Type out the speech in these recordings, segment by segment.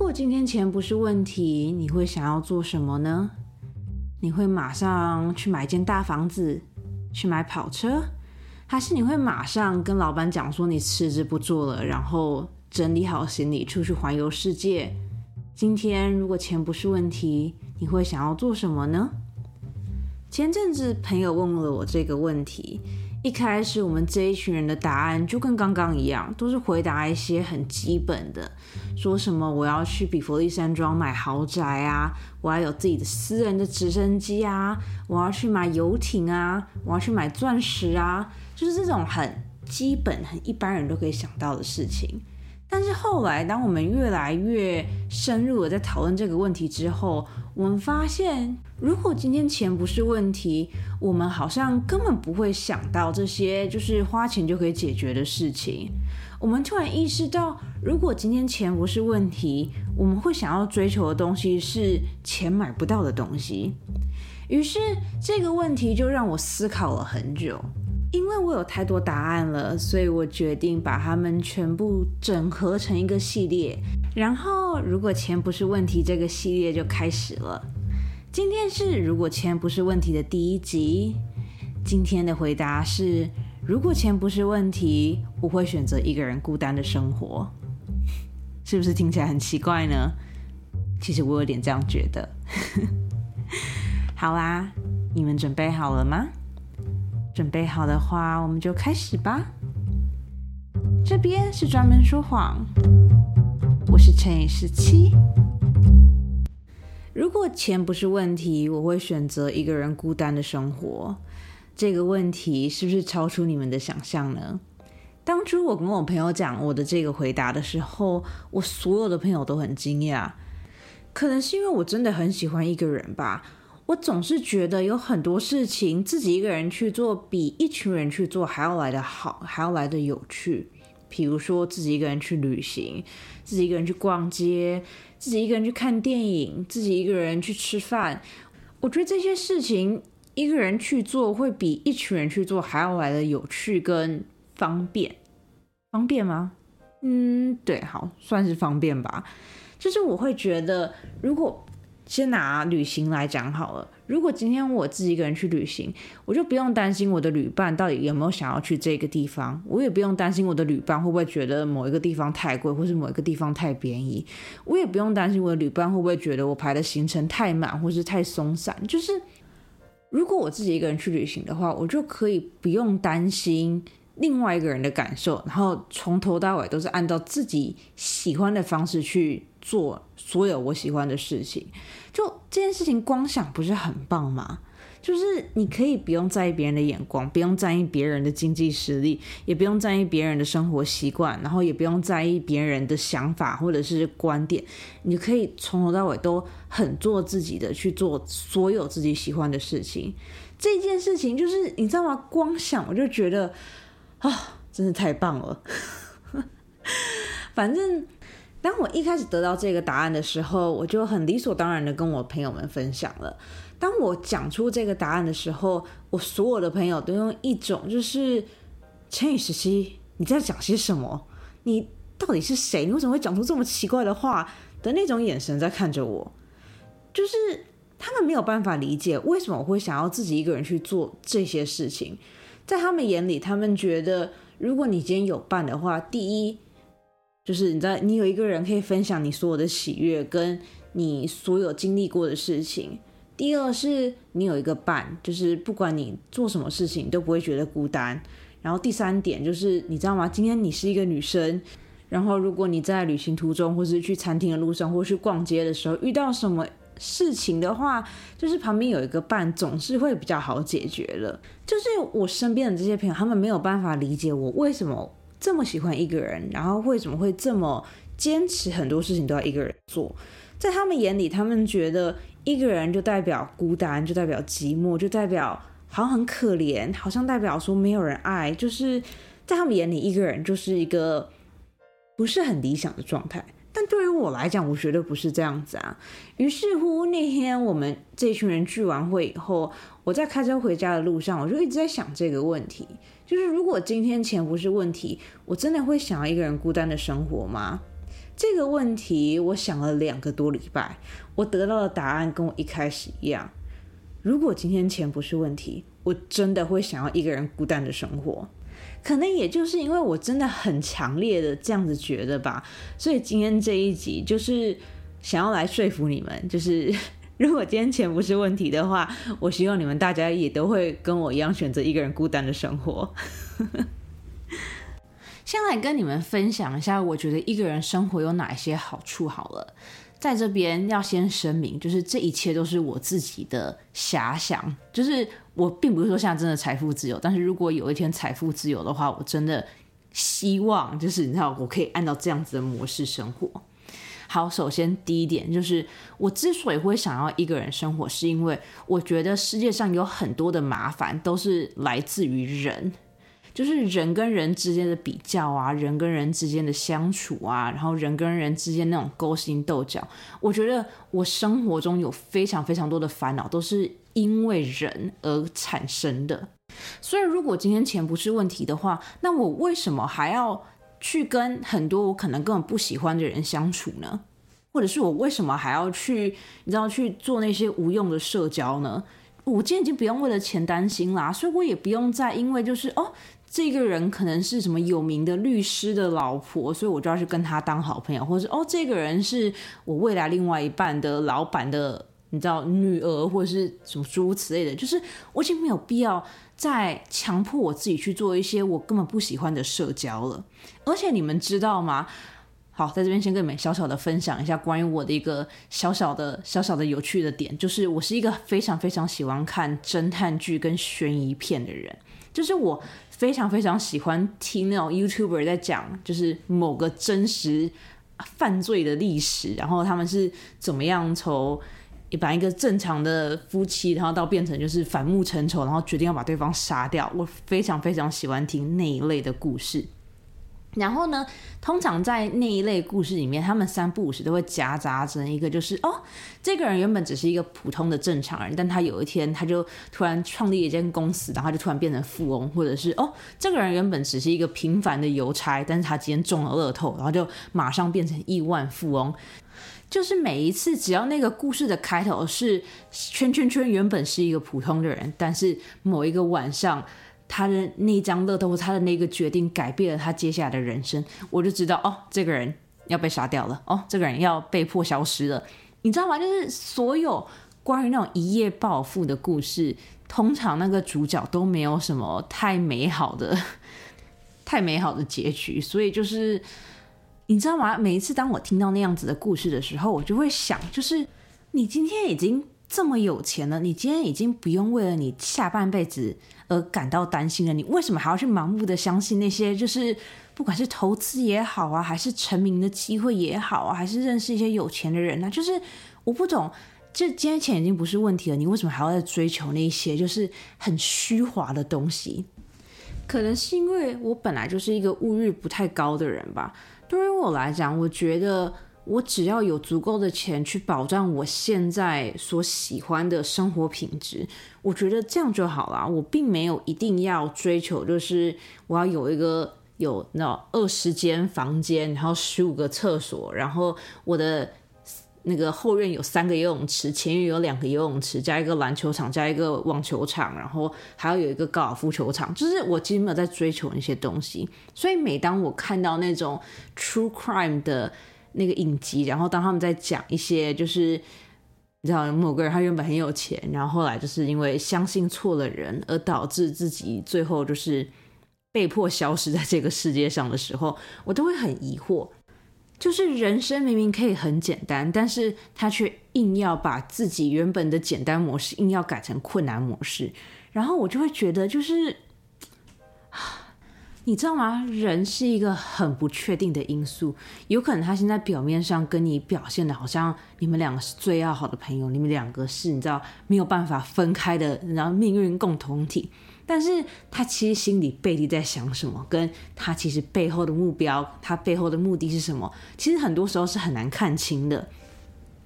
如果今天钱不是问题，你会想要做什么呢？你会马上去买间大房子，去买跑车，还是你会马上跟老板讲说你辞职不做了，然后整理好行李出去环游世界？今天如果钱不是问题，你会想要做什么呢？前阵子朋友问了我这个问题。一开始我们这一群人的答案就跟刚刚一样，都是回答一些很基本的，说什么我要去比佛利山庄买豪宅啊，我要有自己的私人的直升机啊，我要去买游艇啊，我要去买钻石啊，就是这种很基本、很一般人都可以想到的事情。但是后来，当我们越来越深入的在讨论这个问题之后，我们发现，如果今天钱不是问题，我们好像根本不会想到这些就是花钱就可以解决的事情。我们突然意识到，如果今天钱不是问题，我们会想要追求的东西是钱买不到的东西。于是这个问题就让我思考了很久。因为我有太多答案了，所以我决定把它们全部整合成一个系列。然后，如果钱不是问题，这个系列就开始了。今天是如果钱不是问题的第一集。今天的回答是：如果钱不是问题，我会选择一个人孤单的生活。是不是听起来很奇怪呢？其实我有点这样觉得。好啦，你们准备好了吗？准备好的话，我们就开始吧。这边是专门说谎，我是乘以十七。如果钱不是问题，我会选择一个人孤单的生活。这个问题是不是超出你们的想象呢？当初我跟我朋友讲我的这个回答的时候，我所有的朋友都很惊讶。可能是因为我真的很喜欢一个人吧。我总是觉得有很多事情自己一个人去做，比一群人去做还要来得好，还要来得有趣。比如说自己一个人去旅行，自己一个人去逛街，自己一个人去看电影，自己一个人去吃饭。我觉得这些事情一个人去做，会比一群人去做还要来的有趣跟方便。方便吗？嗯，对，好，算是方便吧。就是我会觉得，如果先拿旅行来讲好了。如果今天我自己一个人去旅行，我就不用担心我的旅伴到底有没有想要去这个地方，我也不用担心我的旅伴会不会觉得某一个地方太贵，或是某一个地方太便宜，我也不用担心我的旅伴会不会觉得我排的行程太满，或是太松散。就是如果我自己一个人去旅行的话，我就可以不用担心。另外一个人的感受，然后从头到尾都是按照自己喜欢的方式去做所有我喜欢的事情。就这件事情，光想不是很棒吗？就是你可以不用在意别人的眼光，不用在意别人的经济实力，也不用在意别人的生活习惯，然后也不用在意别人的想法或者是观点。你可以从头到尾都很做自己的，去做所有自己喜欢的事情。这件事情就是你知道吗？光想我就觉得。啊，真是太棒了！反正当我一开始得到这个答案的时候，我就很理所当然的跟我朋友们分享了。当我讲出这个答案的时候，我所有的朋友都用一种就是“千与十七，你在讲些什么？你到底是谁？你为什么会讲出这么奇怪的话？”的那种眼神在看着我，就是他们没有办法理解为什么我会想要自己一个人去做这些事情。在他们眼里，他们觉得，如果你今天有伴的话，第一就是你知道，你有一个人可以分享你所有的喜悦，跟你所有经历过的事情；第二是你有一个伴，就是不管你做什么事情你都不会觉得孤单；然后第三点就是，你知道吗？今天你是一个女生，然后如果你在旅行途中，或是去餐厅的路上，或是逛街的时候遇到什么。事情的话，就是旁边有一个伴，总是会比较好解决了。就是我身边的这些朋友，他们没有办法理解我为什么这么喜欢一个人，然后为什么会这么坚持很多事情都要一个人做。在他们眼里，他们觉得一个人就代表孤单，就代表寂寞，就代表好像很可怜，好像代表说没有人爱。就是在他们眼里，一个人就是一个不是很理想的状态。但对于我来讲，我绝对不是这样子啊。于是乎，那天我们这群人聚完会以后，我在开车回家的路上，我就一直在想这个问题：，就是如果今天钱不是问题，我真的会想要一个人孤单的生活吗？这个问题我想了两个多礼拜，我得到的答案跟我一开始一样。如果今天钱不是问题，我真的会想要一个人孤单的生活。可能也就是因为我真的很强烈的这样子觉得吧，所以今天这一集就是想要来说服你们，就是 如果今天钱不是问题的话，我希望你们大家也都会跟我一样选择一个人孤单的生活。先来跟你们分享一下，我觉得一个人生活有哪些好处好了。在这边要先声明，就是这一切都是我自己的遐想，就是我并不是说现在真的财富自由，但是如果有一天财富自由的话，我真的希望就是你知道，我可以按照这样子的模式生活。好，首先第一点就是，我之所以会想要一个人生活，是因为我觉得世界上有很多的麻烦都是来自于人。就是人跟人之间的比较啊，人跟人之间的相处啊，然后人跟人之间那种勾心斗角，我觉得我生活中有非常非常多的烦恼，都是因为人而产生的。所以，如果今天钱不是问题的话，那我为什么还要去跟很多我可能根本不喜欢的人相处呢？或者是我为什么还要去，你知道去做那些无用的社交呢？我今天已经不用为了钱担心啦，所以我也不用再因为就是哦。这个人可能是什么有名的律师的老婆，所以我就要去跟他当好朋友，或是哦，这个人是我未来另外一半的老板的，你知道女儿或者是什么诸如此类的，就是我已经没有必要再强迫我自己去做一些我根本不喜欢的社交了。而且你们知道吗？好，在这边先跟你们小小的分享一下关于我的一个小小的小小的有趣的点，就是我是一个非常非常喜欢看侦探剧跟悬疑片的人，就是我。非常非常喜欢听那种 YouTuber 在讲，就是某个真实犯罪的历史，然后他们是怎么样从一般一个正常的夫妻，然后到变成就是反目成仇，然后决定要把对方杀掉。我非常非常喜欢听那一类的故事。然后呢，通常在那一类故事里面，他们三不五时都会夹杂着一个，就是哦，这个人原本只是一个普通的正常人，但他有一天他就突然创立一间公司，然后就突然变成富翁，或者是哦，这个人原本只是一个平凡的邮差，但是他今天中了乐透，然后就马上变成亿万富翁。就是每一次，只要那个故事的开头是圈圈圈原本是一个普通的人，但是某一个晚上。他的那张乐透，他的那个决定改变了他接下来的人生，我就知道哦，这个人要被杀掉了，哦，这个人要被迫消失了，你知道吗？就是所有关于那种一夜暴富的故事，通常那个主角都没有什么太美好的、太美好的结局，所以就是你知道吗？每一次当我听到那样子的故事的时候，我就会想，就是你今天已经这么有钱了，你今天已经不用为了你下半辈子。而感到担心了你，为什么还要去盲目的相信那些？就是不管是投资也好啊，还是成名的机会也好啊，还是认识一些有钱的人呢？就是我不懂，这今天钱已经不是问题了，你为什么还要在追求那些就是很虚华的东西？可能是因为我本来就是一个物欲不太高的人吧。对于我来讲，我觉得。我只要有足够的钱去保障我现在所喜欢的生活品质，我觉得这样就好了。我并没有一定要追求，就是我要有一个有那二十间房间，然后十五个厕所，然后我的那个后院有三个游泳池，前院有两个游泳池，加一个篮球场，加一个网球场，然后还要有一个高尔夫球场。就是我其实没有在追求那些东西，所以每当我看到那种 true crime 的。那个影集，然后当他们在讲一些，就是你知道某个人他原本很有钱，然后后来就是因为相信错了人，而导致自己最后就是被迫消失在这个世界上的时候，我都会很疑惑，就是人生明明可以很简单，但是他却硬要把自己原本的简单模式硬要改成困难模式，然后我就会觉得就是。你知道吗？人是一个很不确定的因素，有可能他现在表面上跟你表现的好像你们两个是最要好的朋友，你们两个是你知道没有办法分开的，然后命运共同体。但是他其实心里背地在想什么，跟他其实背后的目标，他背后的目的是什么，其实很多时候是很难看清的。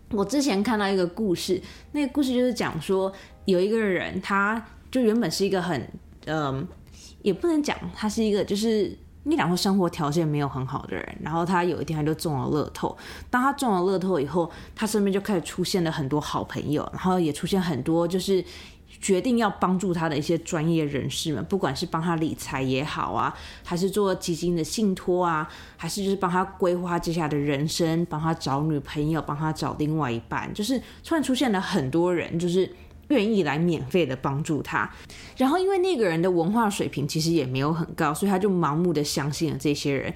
我之前看到一个故事，那个故事就是讲说有一个人，他就原本是一个很嗯。也不能讲他是一个，就是你讲说生活条件没有很好的人，然后他有一天他就中了乐透。当他中了乐透以后，他身边就开始出现了很多好朋友，然后也出现很多就是决定要帮助他的一些专业人士们，不管是帮他理财也好啊，还是做基金的信托啊，还是就是帮他规划接下来的人生，帮他找女朋友，帮他找另外一半，就是突然出现了很多人，就是。愿意来免费的帮助他，然后因为那个人的文化水平其实也没有很高，所以他就盲目的相信了这些人。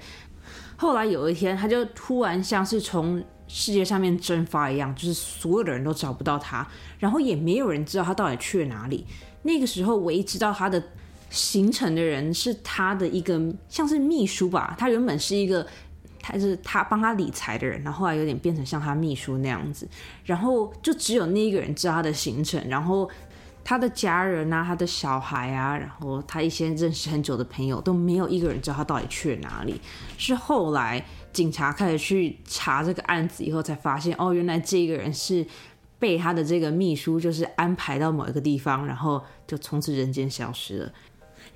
后来有一天，他就突然像是从世界上面蒸发一样，就是所有的人都找不到他，然后也没有人知道他到底去了哪里。那个时候，唯一知道他的行程的人是他的一个像是秘书吧，他原本是一个。他是他帮他理财的人，然后后来有点变成像他秘书那样子，然后就只有那一个人知道他的行程，然后他的家人啊，他的小孩啊，然后他一些认识很久的朋友都没有一个人知道他到底去了哪里。是后来警察开始去查这个案子以后，才发现哦，原来这个人是被他的这个秘书就是安排到某一个地方，然后就从此人间消失了。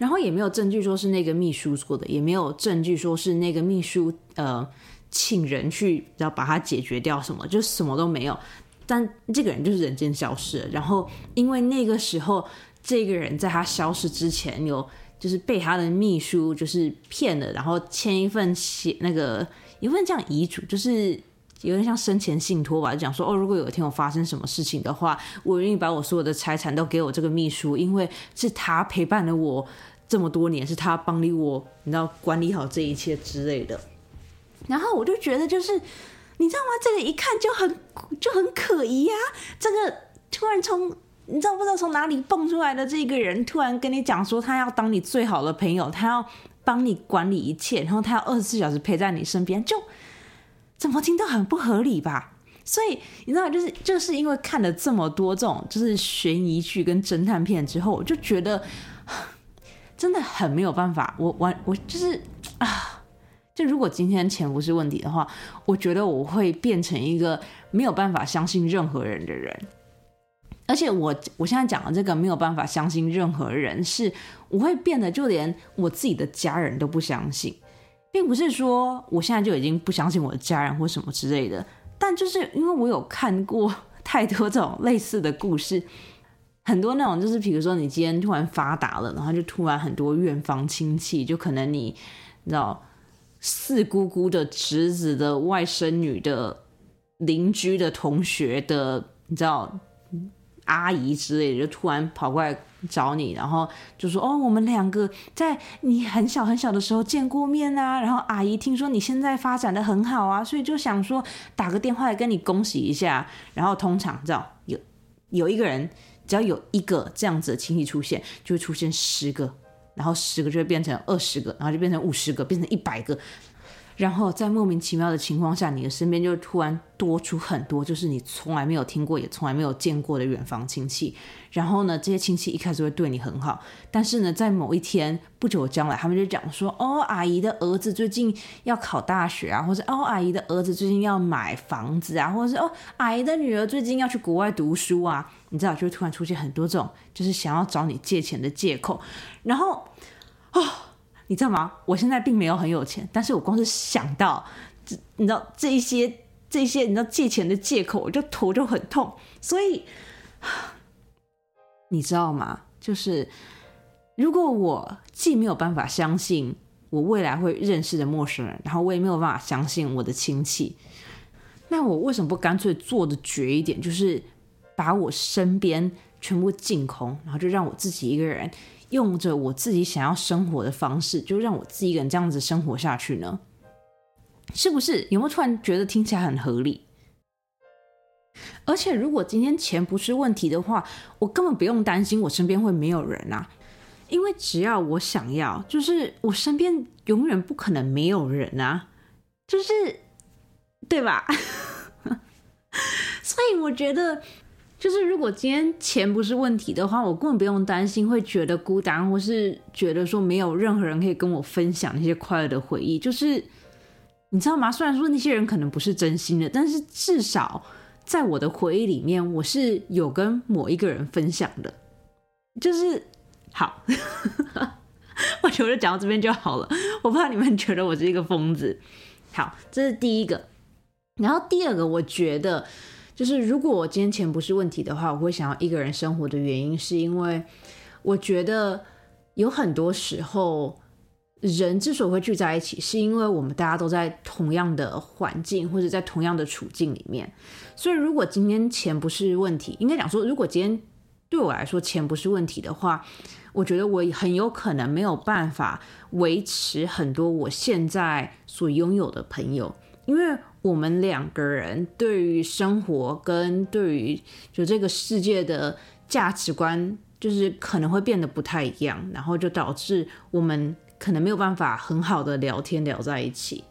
然后也没有证据说是那个秘书做的，也没有证据说是那个秘书呃请人去要把它解决掉什么，就什么都没有。但这个人就是人间消失了。然后因为那个时候这个人在他消失之前有就是被他的秘书就是骗了，然后签一份写那个一份这样遗嘱，就是。有点像生前信托吧，就讲说哦，如果有一天我发生什么事情的话，我愿意把我所有的财产都给我这个秘书，因为是他陪伴了我这么多年，是他帮理我，你知道管理好这一切之类的。然后我就觉得，就是你知道吗？这个一看就很就很可疑呀。这个突然从你知道不知道从哪里蹦出来的这个人，突然跟你讲说他要当你最好的朋友，他要帮你管理一切，然后他要二十四小时陪在你身边，就。怎么听都很不合理吧？所以你知道，就是就是因为看了这么多这种就是悬疑剧跟侦探片之后，我就觉得真的很没有办法。我完我就是啊，就如果今天钱不是问题的话，我觉得我会变成一个没有办法相信任何人的人。而且我我现在讲的这个没有办法相信任何人，是我会变得就连我自己的家人都不相信。并不是说我现在就已经不相信我的家人或什么之类的，但就是因为我有看过太多这种类似的故事，很多那种就是，比如说你今天突然发达了，然后就突然很多远房亲戚，就可能你你知道四姑姑的侄子的外甥女的邻居的同学的，你知道。阿姨之类的就突然跑过来找你，然后就说：“哦，我们两个在你很小很小的时候见过面啊。”然后阿姨听说你现在发展的很好啊，所以就想说打个电话来跟你恭喜一下。然后通常知道有有一个人，只要有一个这样子的亲戚出现，就会出现十个，然后十个就会变成二十个，然后就变成五十个，变成一百个。然后在莫名其妙的情况下，你的身边就突然多出很多，就是你从来没有听过也从来没有见过的远房亲戚。然后呢，这些亲戚一开始会对你很好，但是呢，在某一天不久将来，他们就讲说：“哦，阿姨的儿子最近要考大学啊，或者哦，阿姨的儿子最近要买房子啊，或者是哦，阿姨的女儿最近要去国外读书啊。”你知道，就会突然出现很多这种就是想要找你借钱的借口。然后啊。你知道吗？我现在并没有很有钱，但是我光是想到这，你知道这一些这些，你知道借钱的借口，我就头就很痛。所以，你知道吗？就是如果我既没有办法相信我未来会认识的陌生人，然后我也没有办法相信我的亲戚，那我为什么不干脆做的绝一点，就是把我身边全部净空，然后就让我自己一个人。用着我自己想要生活的方式，就让我自己一个人这样子生活下去呢？是不是？有没有突然觉得听起来很合理？而且，如果今天钱不是问题的话，我根本不用担心我身边会没有人啊，因为只要我想要，就是我身边永远不可能没有人啊，就是对吧？所以我觉得。就是如果今天钱不是问题的话，我根本不用担心会觉得孤单，或是觉得说没有任何人可以跟我分享那些快乐的回忆。就是你知道吗？虽然说那些人可能不是真心的，但是至少在我的回忆里面，我是有跟某一个人分享的。就是好，我觉得讲到这边就好了，我怕你们觉得我是一个疯子。好，这是第一个。然后第二个，我觉得就是如果我今天钱不是问题的话，我会想要一个人生活的原因，是因为我觉得有很多时候。人之所以会聚在一起，是因为我们大家都在同样的环境或者在同样的处境里面。所以，如果今天钱不是问题，应该讲说，如果今天对我来说钱不是问题的话，我觉得我很有可能没有办法维持很多我现在所拥有的朋友，因为我们两个人对于生活跟对于就这个世界的价值观，就是可能会变得不太一样，然后就导致我们。可能没有办法很好的聊天聊在一起，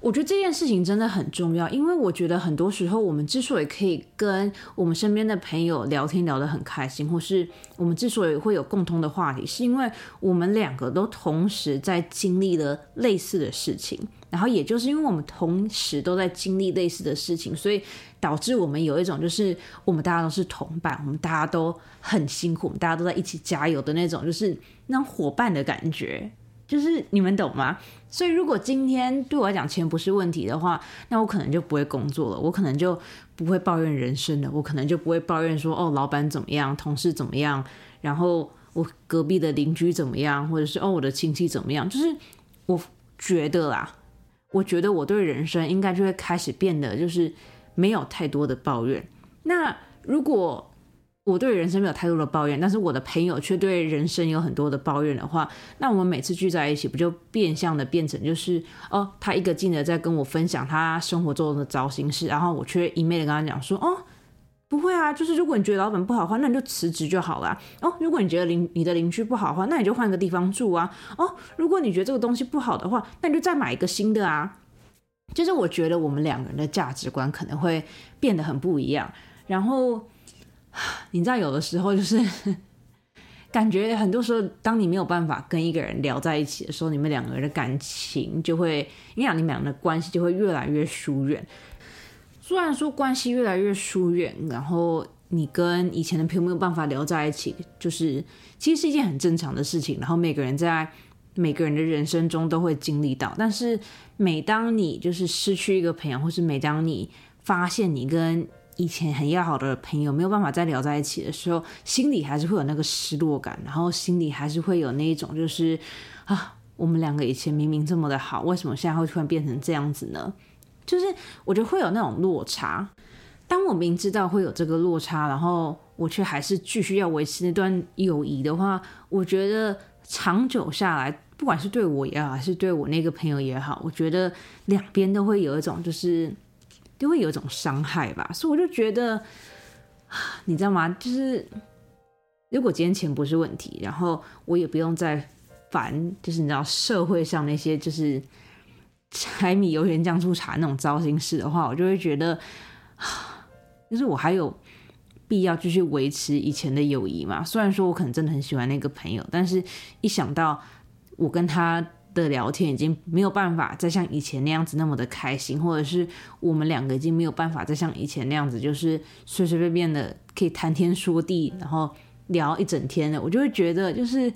我觉得这件事情真的很重要，因为我觉得很多时候我们之所以可以跟我们身边的朋友聊天聊得很开心，或是我们之所以会有共通的话题，是因为我们两个都同时在经历了类似的事情，然后也就是因为我们同时都在经历类似的事情，所以导致我们有一种就是我们大家都是同伴，我们大家都很辛苦，我们大家都在一起加油的那种，就是那种伙伴的感觉。就是你们懂吗？所以如果今天对我来讲钱不是问题的话，那我可能就不会工作了，我可能就不会抱怨人生了，我可能就不会抱怨说哦，老板怎么样，同事怎么样，然后我隔壁的邻居怎么样，或者是哦我的亲戚怎么样。就是我觉得啦，我觉得我对人生应该就会开始变得就是没有太多的抱怨。那如果我对人生没有太多的抱怨，但是我的朋友却对人生有很多的抱怨的话，那我们每次聚在一起，不就变相的变成就是哦，他一个劲的在跟我分享他生活中的糟心事，然后我却一昧的跟他讲说哦，不会啊，就是如果你觉得老板不好的话，那你就辞职就好了哦。如果你觉得邻你的邻居不好的话，那你就换个地方住啊。哦，如果你觉得这个东西不好的话，那你就再买一个新的啊。就是我觉得我们两个人的价值观可能会变得很不一样，然后。你知道，有的时候就是 感觉，很多时候，当你没有办法跟一个人聊在一起的时候，你们两个人的感情就会，你讲你们俩的关系就会越来越疏远。虽然说关系越来越疏远，然后你跟以前的朋友没有办法聊在一起，就是其实是一件很正常的事情。然后每个人在每个人的人生中都会经历到，但是每当你就是失去一个朋友，或是每当你发现你跟以前很要好的朋友没有办法再聊在一起的时候，心里还是会有那个失落感，然后心里还是会有那一种就是啊，我们两个以前明明这么的好，为什么现在会突然变成这样子呢？就是我觉得会有那种落差。当我明知道会有这个落差，然后我却还是继续要维持那段友谊的话，我觉得长久下来，不管是对我也好，还是对我那个朋友也好，我觉得两边都会有一种就是。就会有一种伤害吧，所以我就觉得，你知道吗？就是如果今天钱不是问题，然后我也不用再烦，就是你知道社会上那些就是柴米油盐酱醋茶那种糟心事的话，我就会觉得，就是我还有必要继续维持以前的友谊嘛？虽然说我可能真的很喜欢那个朋友，但是一想到我跟他。的聊天已经没有办法再像以前那样子那么的开心，或者是我们两个已经没有办法再像以前那样子，就是随随便便的可以谈天说地，然后聊一整天的，我就会觉得就是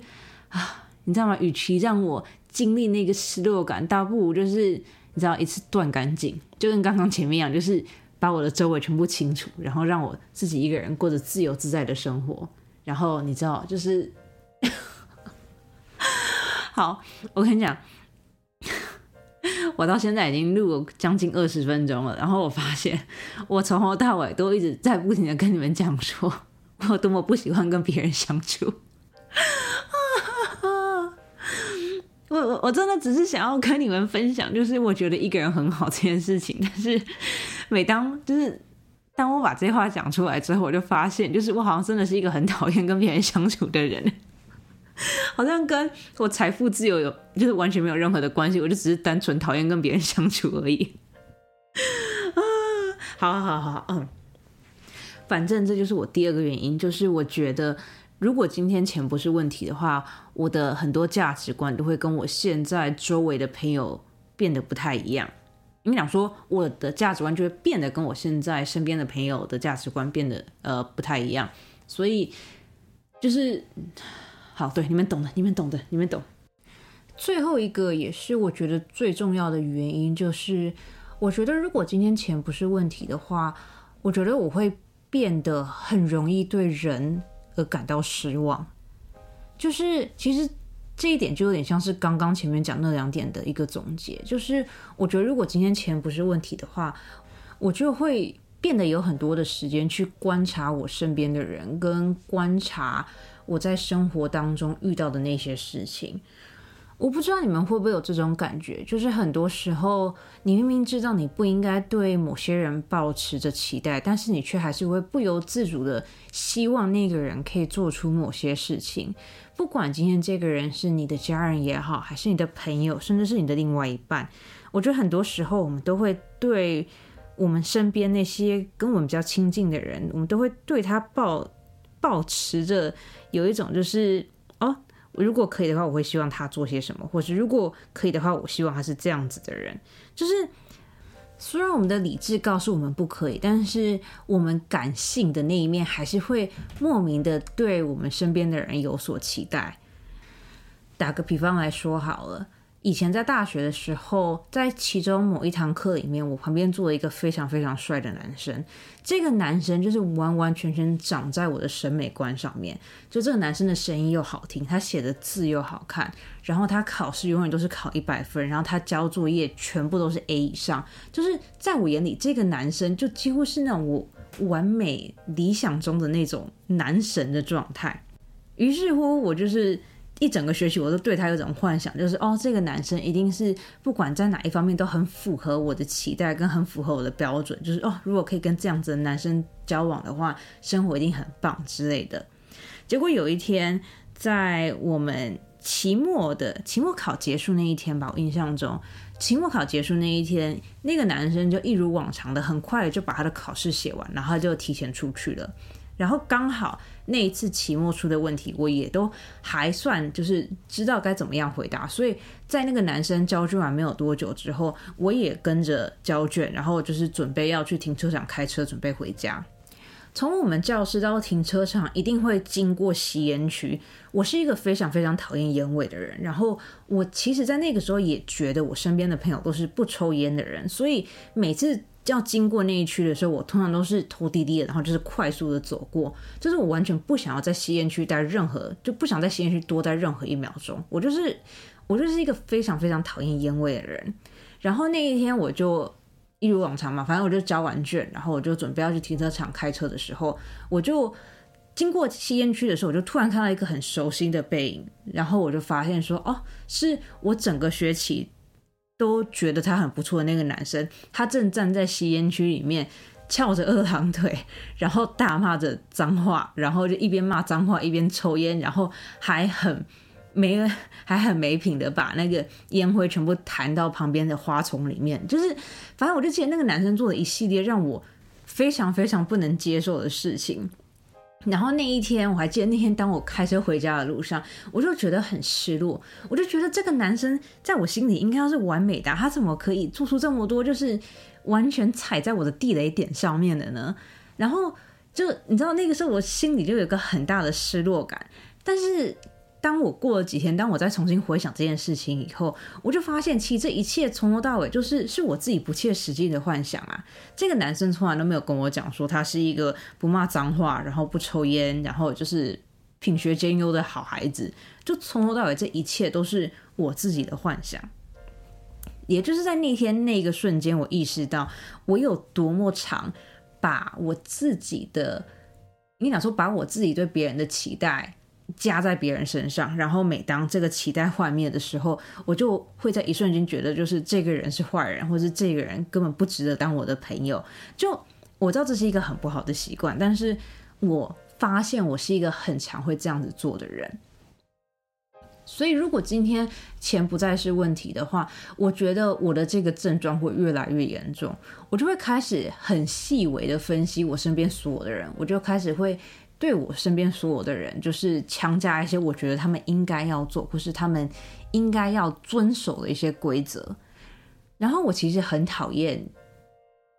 啊，你知道吗？与其让我经历那个失落感，倒不如就是你知道一次断干净，就跟刚刚前面一样，就是把我的周围全部清除，然后让我自己一个人过着自由自在的生活，然后你知道就是。好，我跟你讲，我到现在已经录了将近二十分钟了，然后我发现我从头到尾都一直在不停的跟你们讲说，我多么不喜欢跟别人相处。我我我真的只是想要跟你们分享，就是我觉得一个人很好这件事情，但是每当就是当我把这话讲出来之后，我就发现，就是我好像真的是一个很讨厌跟别人相处的人。好像跟我财富自由有就是完全没有任何的关系，我就只是单纯讨厌跟别人相处而已。啊，好好好好，嗯，反正这就是我第二个原因，就是我觉得如果今天钱不是问题的话，我的很多价值观都会跟我现在周围的朋友变得不太一样。你们讲说我的价值观就会变得跟我现在身边的朋友的价值观变得呃不太一样，所以就是。好，对，你们懂的，你们懂的，你们懂。最后一个也是我觉得最重要的原因，就是我觉得如果今天钱不是问题的话，我觉得我会变得很容易对人而感到失望。就是其实这一点就有点像是刚刚前面讲那两点的一个总结，就是我觉得如果今天钱不是问题的话，我就会变得有很多的时间去观察我身边的人，跟观察我在生活当中遇到的那些事情。我不知道你们会不会有这种感觉，就是很多时候你明明知道你不应该对某些人抱持着期待，但是你却还是会不由自主的希望那个人可以做出某些事情。不管今天这个人是你的家人也好，还是你的朋友，甚至是你的另外一半，我觉得很多时候我们都会对我们身边那些跟我们比较亲近的人，我们都会对他抱抱持着有一种就是哦。如果可以的话，我会希望他做些什么，或是如果可以的话，我希望他是这样子的人。就是虽然我们的理智告诉我们不可以，但是我们感性的那一面还是会莫名的对我们身边的人有所期待。打个比方来说好了。以前在大学的时候，在其中某一堂课里面，我旁边坐了一个非常非常帅的男生。这个男生就是完完全全长在我的审美观上面。就这个男生的声音又好听，他写的字又好看，然后他考试永远都是考一百分，然后他交作业全部都是 A 以上。就是在我眼里，这个男生就几乎是那种我完美理想中的那种男神的状态。于是乎，我就是。一整个学期，我都对他有种幻想，就是哦，这个男生一定是不管在哪一方面都很符合我的期待，跟很符合我的标准。就是哦，如果可以跟这样子的男生交往的话，生活一定很棒之类的。结果有一天，在我们期末的期末考结束那一天吧，我印象中，期末考结束那一天，那个男生就一如往常的很快就把他的考试写完，然后就提前出去了。然后刚好那一次期末出的问题，我也都还算就是知道该怎么样回答，所以在那个男生交卷完没有多久之后，我也跟着交卷，然后就是准备要去停车场开车准备回家。从我们教室到停车场一定会经过吸烟区，我是一个非常非常讨厌烟味的人，然后我其实，在那个时候也觉得我身边的朋友都是不抽烟的人，所以每次。要经过那一区的时候，我通常都是头低低的，然后就是快速的走过，就是我完全不想要在吸烟区待任何，就不想在吸烟区多待任何一秒钟。我就是我就是一个非常非常讨厌烟味的人。然后那一天我就一如往常嘛，反正我就交完卷，然后我就准备要去停车场开车的时候，我就经过吸烟区的时候，我就突然看到一个很熟悉的背影，然后我就发现说，哦，是我整个学期。都觉得他很不错的那个男生，他正站在吸烟区里面翘着二郎腿，然后大骂着脏话，然后就一边骂脏话一边抽烟，然后还很没 还很没品的把那个烟灰全部弹到旁边的花丛里面。就是，反正我就记得那个男生做了一系列让我非常非常不能接受的事情。然后那一天，我还记得那天，当我开车回家的路上，我就觉得很失落。我就觉得这个男生在我心里应该要是完美的，他怎么可以做出这么多，就是完全踩在我的地雷点上面的呢？然后就你知道，那个时候我心里就有个很大的失落感，但是。当我过了几天，当我再重新回想这件事情以后，我就发现，其实这一切从头到尾就是是我自己不切实际的幻想啊。这个男生从来都没有跟我讲说他是一个不骂脏话，然后不抽烟，然后就是品学兼优的好孩子。就从头到尾，这一切都是我自己的幻想。也就是在那天那个瞬间，我意识到我有多么长把我自己的，你想说把我自己对别人的期待。加在别人身上，然后每当这个期待幻灭的时候，我就会在一瞬间觉得，就是这个人是坏人，或是这个人根本不值得当我的朋友。就我知道这是一个很不好的习惯，但是我发现我是一个很常会这样子做的人。所以，如果今天钱不再是问题的话，我觉得我的这个症状会越来越严重，我就会开始很细微的分析我身边所有的人，我就开始会。对我身边所有的人，就是强加一些我觉得他们应该要做，或是他们应该要遵守的一些规则。然后我其实很讨厌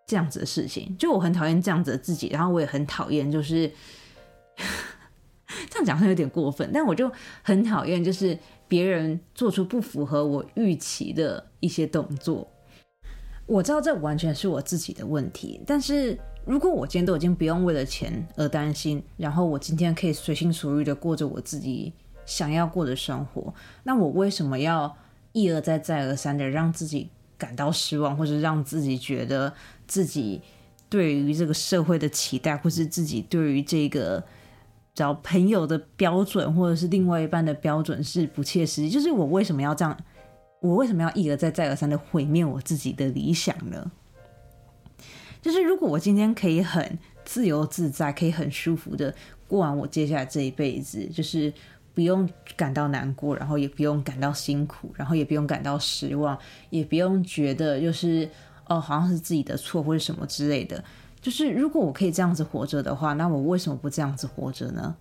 这样子的事情，就我很讨厌这样子的自己。然后我也很讨厌，就是 这样讲是有点过分，但我就很讨厌，就是别人做出不符合我预期的一些动作。我知道这完全是我自己的问题，但是如果我今天都已经不用为了钱而担心，然后我今天可以随心所欲的过着我自己想要过的生活，那我为什么要一而再再而三的让自己感到失望，或者让自己觉得自己对于这个社会的期待，或是自己对于这个找朋友的标准，或者是另外一半的标准是不切实际？就是我为什么要这样？我为什么要一而再、再而三的毁灭我自己的理想呢？就是如果我今天可以很自由自在，可以很舒服的过完我接下来这一辈子，就是不用感到难过，然后也不用感到辛苦，然后也不用感到失望，也不用觉得就是哦，好像是自己的错或者什么之类的。就是如果我可以这样子活着的话，那我为什么不这样子活着呢？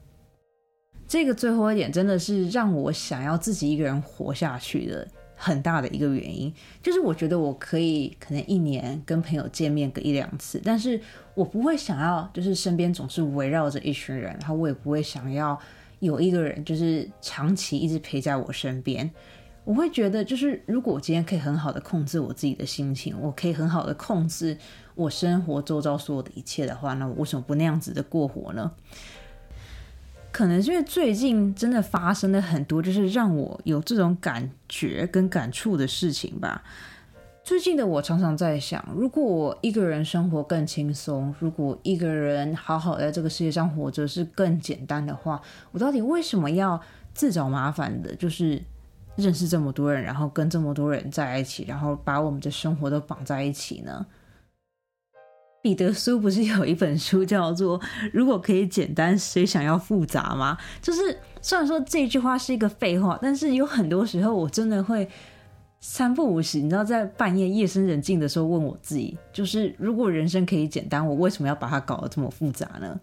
这个最后一点真的是让我想要自己一个人活下去的。很大的一个原因就是，我觉得我可以可能一年跟朋友见面个一两次，但是我不会想要就是身边总是围绕着一群人，然后我也不会想要有一个人就是长期一直陪在我身边。我会觉得，就是如果我今天可以很好的控制我自己的心情，我可以很好的控制我生活周遭所有的一切的话，那我为什么不那样子的过活呢？可能是因为最近真的发生了很多，就是让我有这种感觉跟感触的事情吧。最近的我常常在想，如果我一个人生活更轻松，如果一个人好好在这个世界上活着是更简单的话，我到底为什么要自找麻烦的？就是认识这么多人，然后跟这么多人在一起，然后把我们的生活都绑在一起呢？彼得书不是有一本书叫做“如果可以简单，谁想要复杂”吗？就是虽然说这句话是一个废话，但是有很多时候我真的会三不五时，你知道，在半夜夜深人静的时候问我自己：，就是如果人生可以简单，我为什么要把它搞得这么复杂呢？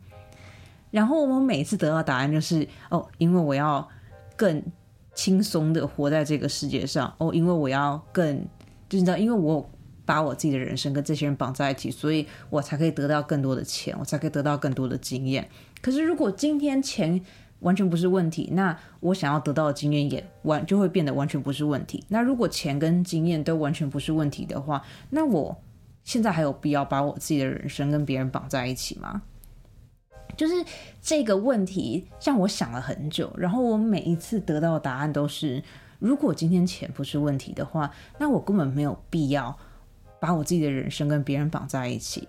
然后我们每次得到答案就是：哦，因为我要更轻松的活在这个世界上；哦，因为我要更，就你知道，因为我。把我自己的人生跟这些人绑在一起，所以我才可以得到更多的钱，我才可以得到更多的经验。可是如果今天钱完全不是问题，那我想要得到的经验也完就会变得完全不是问题。那如果钱跟经验都完全不是问题的话，那我现在还有必要把我自己的人生跟别人绑在一起吗？就是这个问题让我想了很久，然后我每一次得到的答案都是：如果今天钱不是问题的话，那我根本没有必要。把我自己的人生跟别人绑在一起，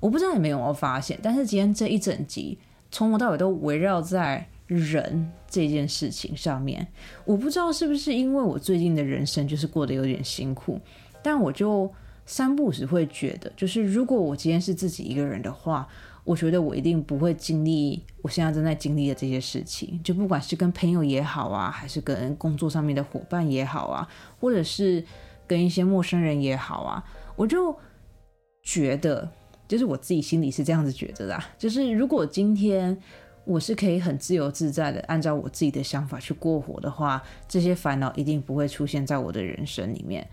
我不知道你们有没有发现，但是今天这一整集从头到尾都围绕在人这件事情上面。我不知道是不是因为我最近的人生就是过得有点辛苦，但我就三不时会觉得，就是如果我今天是自己一个人的话，我觉得我一定不会经历我现在正在经历的这些事情。就不管是跟朋友也好啊，还是跟工作上面的伙伴也好啊，或者是。跟一些陌生人也好啊，我就觉得，就是我自己心里是这样子觉得的，就是如果今天我是可以很自由自在的按照我自己的想法去过活的话，这些烦恼一定不会出现在我的人生里面。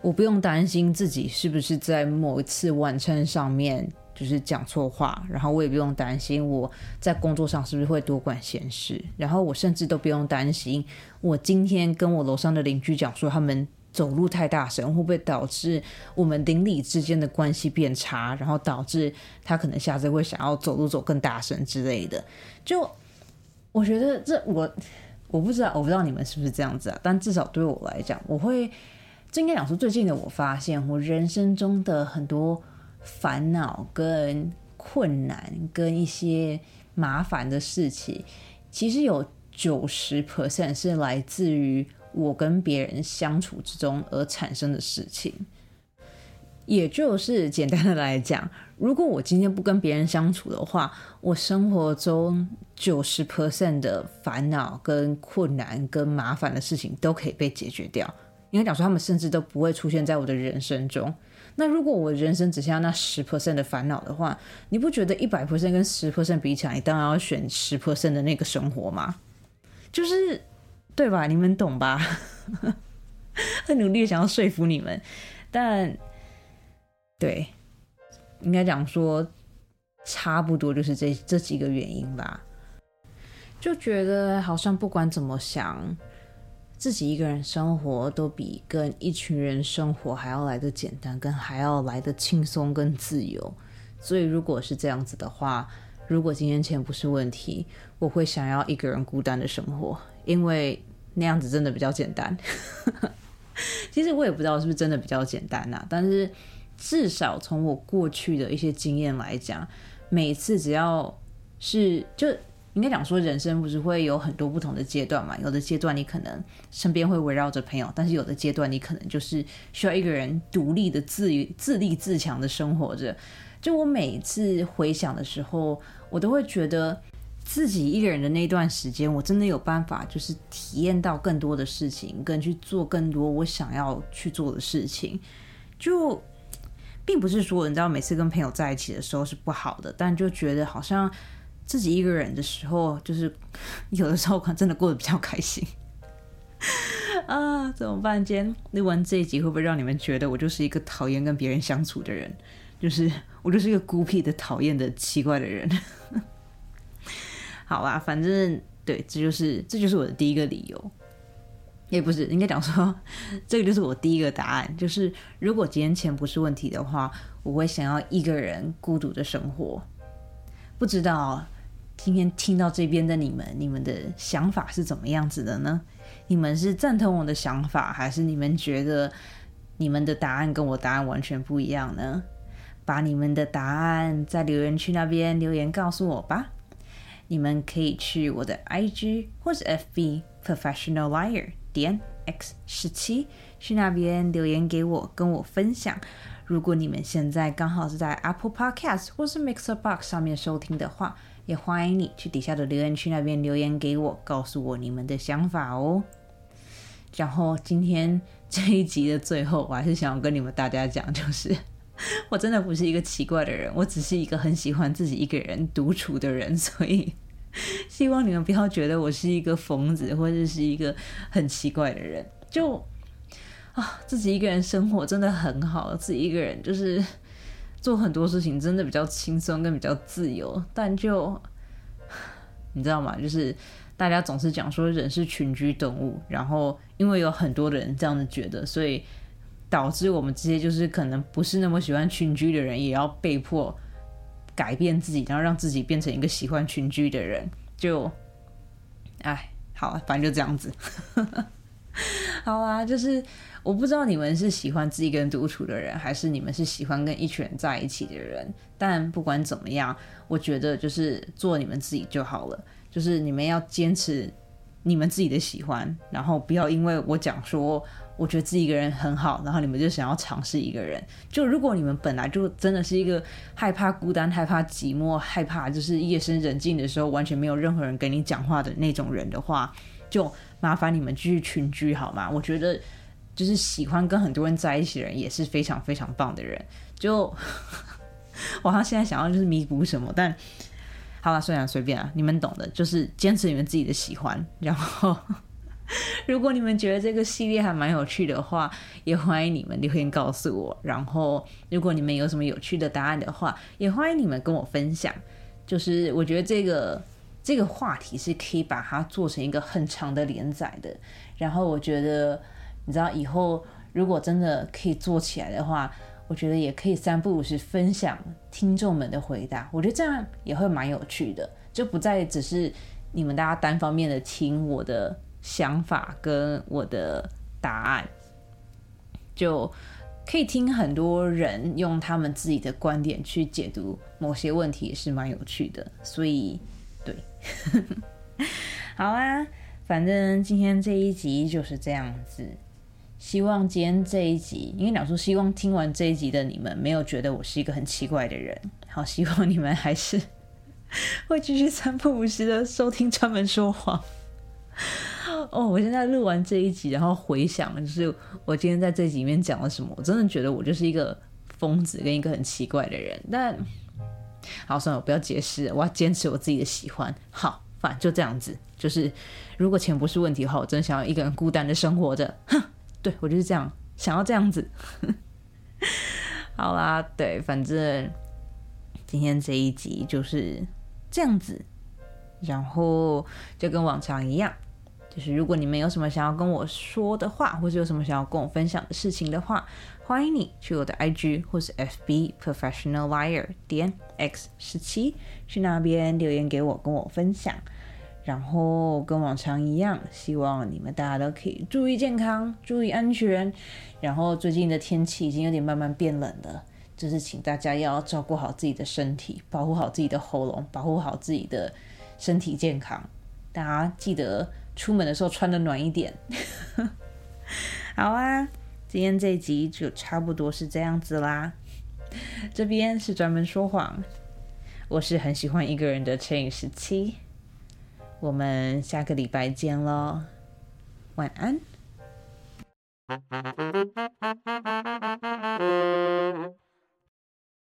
我不用担心自己是不是在某一次晚餐上面就是讲错话，然后我也不用担心我在工作上是不是会多管闲事，然后我甚至都不用担心我今天跟我楼上的邻居讲说他们。走路太大声会不会导致我们邻里之间的关系变差？然后导致他可能下次会想要走路走更大声之类的？就我觉得这我我不知道，我不知道你们是不是这样子啊？但至少对我来讲，我会这应该讲说，最近的我发现，我人生中的很多烦恼、跟困难、跟一些麻烦的事情，其实有九十 percent 是来自于。我跟别人相处之中而产生的事情，也就是简单的来讲，如果我今天不跟别人相处的话，我生活中九十 percent 的烦恼、跟困难、跟麻烦的事情都可以被解决掉。应该讲说，他们甚至都不会出现在我的人生中。那如果我人生只剩下那十 percent 的烦恼的话，你不觉得一百 percent 跟十 percent 比起来，你当然要选十 percent 的那个生活吗？就是。对吧？你们懂吧？很努力想要说服你们，但对，应该讲说差不多就是这这几个原因吧。就觉得好像不管怎么想，自己一个人生活都比跟一群人生活还要来的简单，跟还要来的轻松跟自由。所以如果是这样子的话，如果今天钱不是问题，我会想要一个人孤单的生活，因为那样子真的比较简单。其实我也不知道是不是真的比较简单呐，但是至少从我过去的一些经验来讲，每次只要是就应该讲说，人生不是会有很多不同的阶段嘛？有的阶段你可能身边会围绕着朋友，但是有的阶段你可能就是需要一个人独立的自自立自强的生活着。就我每次回想的时候，我都会觉得。自己一个人的那段时间，我真的有办法，就是体验到更多的事情，跟去做更多我想要去做的事情。就并不是说，你知道，每次跟朋友在一起的时候是不好的，但就觉得好像自己一个人的时候，就是有的时候可能真的过得比较开心。啊，怎么办？今天录完这一集，会不会让你们觉得我就是一个讨厌跟别人相处的人？就是我就是一个孤僻的、讨厌的、奇怪的人。好吧，反正对，这就是这就是我的第一个理由，也不是应该讲说，这个就是我第一个答案，就是如果今天钱不是问题的话，我会想要一个人孤独的生活。不知道今天听到这边的你们，你们的想法是怎么样子的呢？你们是赞同我的想法，还是你们觉得你们的答案跟我答案完全不一样呢？把你们的答案在留言区那边留言告诉我吧。你们可以去我的 IG 或者 FB Professional Liar 点 X 十七，去那边留言给我，跟我分享。如果你们现在刚好是在 Apple Podcast 或是 Mixer Box 上面收听的话，也欢迎你去底下的留言区那边留言给我，告诉我你们的想法哦。然后今天这一集的最后，我还是想要跟你们大家讲，就是 我真的不是一个奇怪的人，我只是一个很喜欢自己一个人独处的人，所以。希望你们不要觉得我是一个疯子，或者是一个很奇怪的人。就啊，自己一个人生活真的很好，自己一个人就是做很多事情，真的比较轻松跟比较自由。但就你知道吗？就是大家总是讲说人是群居动物，然后因为有很多人这样子觉得，所以导致我们这些就是可能不是那么喜欢群居的人，也要被迫。改变自己，然后让自己变成一个喜欢群居的人，就，哎，好，反正就这样子。好啊，就是我不知道你们是喜欢自己一个人独处的人，还是你们是喜欢跟一群人在一起的人。但不管怎么样，我觉得就是做你们自己就好了。就是你们要坚持你们自己的喜欢，然后不要因为我讲说。我觉得自己一个人很好，然后你们就想要尝试一个人。就如果你们本来就真的是一个害怕孤单、害怕寂寞、害怕就是夜深人静的时候完全没有任何人跟你讲话的那种人的话，就麻烦你们继续群居好吗？我觉得就是喜欢跟很多人在一起的人也是非常非常棒的人。就 我好像现在想要就是弥补什么，但好了，算了，随便啊，你们懂的，就是坚持你们自己的喜欢，然后。如果你们觉得这个系列还蛮有趣的话，也欢迎你们留言告诉我。然后，如果你们有什么有趣的答案的话，也欢迎你们跟我分享。就是我觉得这个这个话题是可以把它做成一个很长的连载的。然后，我觉得你知道以后如果真的可以做起来的话，我觉得也可以三不五时分享听众们的回答。我觉得这样也会蛮有趣的，就不再只是你们大家单方面的听我的。想法跟我的答案，就可以听很多人用他们自己的观点去解读某些问题，也是蛮有趣的。所以，对，好啊，反正今天这一集就是这样子。希望今天这一集，应该讲说，希望听完这一集的你们没有觉得我是一个很奇怪的人。好，希望你们还是会继续三不五时的收听专门说谎。哦，我现在录完这一集，然后回想，就是我今天在这集里面讲了什么，我真的觉得我就是一个疯子跟一个很奇怪的人。但好，算了，我不要解释，我要坚持我自己的喜欢。好，反正就这样子。就是如果钱不是问题的话，我真的想要一个人孤单的生活着。哼，对我就是这样，想要这样子。好啦，对，反正今天这一集就是这样子。然后就跟往常一样，就是如果你们有什么想要跟我说的话，或者有什么想要跟我分享的事情的话，欢迎你去我的 IG 或是 FB Professional Liar 点 X 十七去那边留言给我，跟我分享。然后跟往常一样，希望你们大家都可以注意健康，注意安全。然后最近的天气已经有点慢慢变冷了，就是请大家要照顾好自己的身体，保护好自己的喉咙，保护好自己的身体健康。大家记得出门的时候穿的暖一点。好啊，今天这集就差不多是这样子啦。这边是专门说谎，我是很喜欢一个人的乘以十七。我们下个礼拜见喽，晚安。